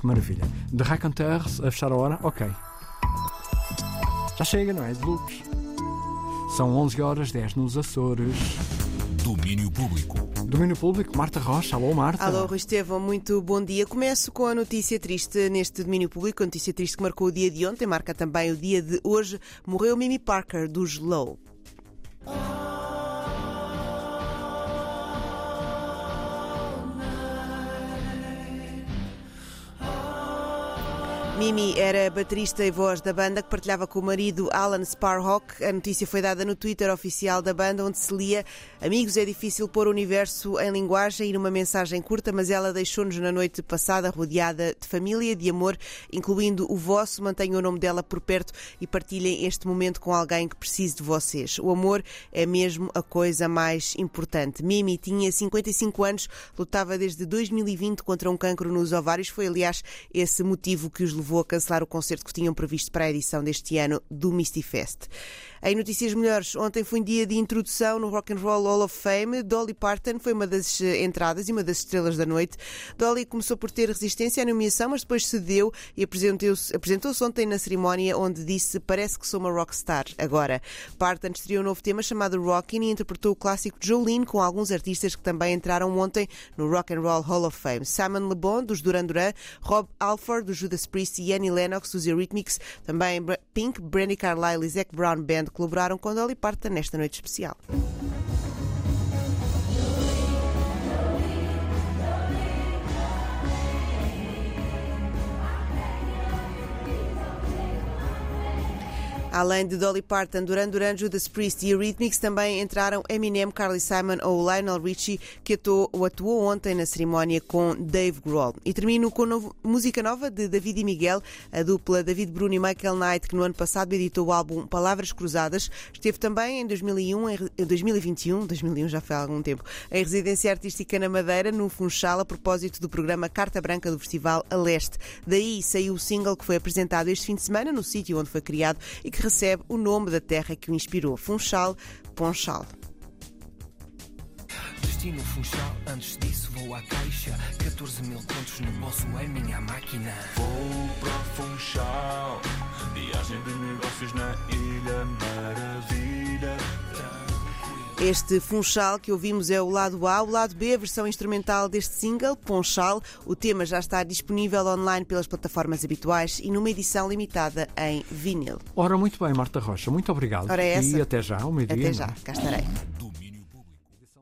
Que maravilha. De Raconteurs a fechar a hora? Ok. Já chega, não é? De loops. São 11 horas 10 nos Açores. Domínio Público. Domínio Público, Marta Rocha. Alô, Marta. Alô, Rui Estevão, muito bom dia. Começo com a notícia triste neste domínio público, a notícia triste que marcou o dia de ontem, marca também o dia de hoje. Morreu Mimi Parker, dos Low. Mimi era baterista e voz da banda que partilhava com o marido Alan Sparhawk. A notícia foi dada no Twitter oficial da banda, onde se lia: Amigos, é difícil pôr o universo em linguagem e numa mensagem curta, mas ela deixou-nos na noite passada rodeada de família, de amor, incluindo o vosso. Mantenham o nome dela por perto e partilhem este momento com alguém que precise de vocês. O amor é mesmo a coisa mais importante. Mimi tinha 55 anos, lutava desde 2020 contra um cancro nos ovários. Foi, aliás, esse motivo que os levou levou a cancelar o concerto que tinham previsto para a edição deste ano do Misty Fest. Em notícias melhores, ontem foi um dia de introdução no Rock and Roll Hall of Fame. Dolly Parton foi uma das eh, entradas e uma das estrelas da noite. Dolly começou por ter resistência à nomeação, mas depois cedeu e apresentou-se apresentou ontem na cerimónia onde disse parece que sou uma rockstar agora. Parton estreou um novo tema chamado Rockin' e interpretou o clássico Jolene com alguns artistas que também entraram ontem no Rock and Roll Hall of Fame. Simon Le Bon, dos Duran Duran, Rob Alford, dos Judas Priest e Annie Lennox, dos Eurythmics, também Pink, Brandy Carlile e Zac Brown Band colaboraram com Dolly Parton nesta noite especial. Além de Dolly Parton, Duran Duran, Judas Priest e Eurythmics, também entraram Eminem, Carly Simon ou Lionel Richie, que atuou, atuou ontem na cerimónia com Dave Grohl. E termino com novo, música nova de David e Miguel, a dupla David Bruno e Michael Knight, que no ano passado editou o álbum Palavras Cruzadas. Esteve também em 2001, em 2021, 2001 já foi há algum tempo, em residência artística na Madeira, no Funchal, a propósito do programa Carta Branca do Festival A Leste. Daí saiu o single que foi apresentado este fim de semana no sítio onde foi criado e que que recebe o nome da terra que o inspirou, Funchal, Ponchal. Destino Funchal, antes disso vou à caixa 14 mil contos no bolso é minha máquina Vou para Funchal Viagem de este Funchal que ouvimos é o lado A, o lado B, a versão instrumental deste single, Ponchal. O tema já está disponível online pelas plataformas habituais e numa edição limitada em vinil. Ora, muito bem, Marta Rocha, muito obrigado. Ora, é essa. E até já, ao meio-dia. Até já, cá estarei.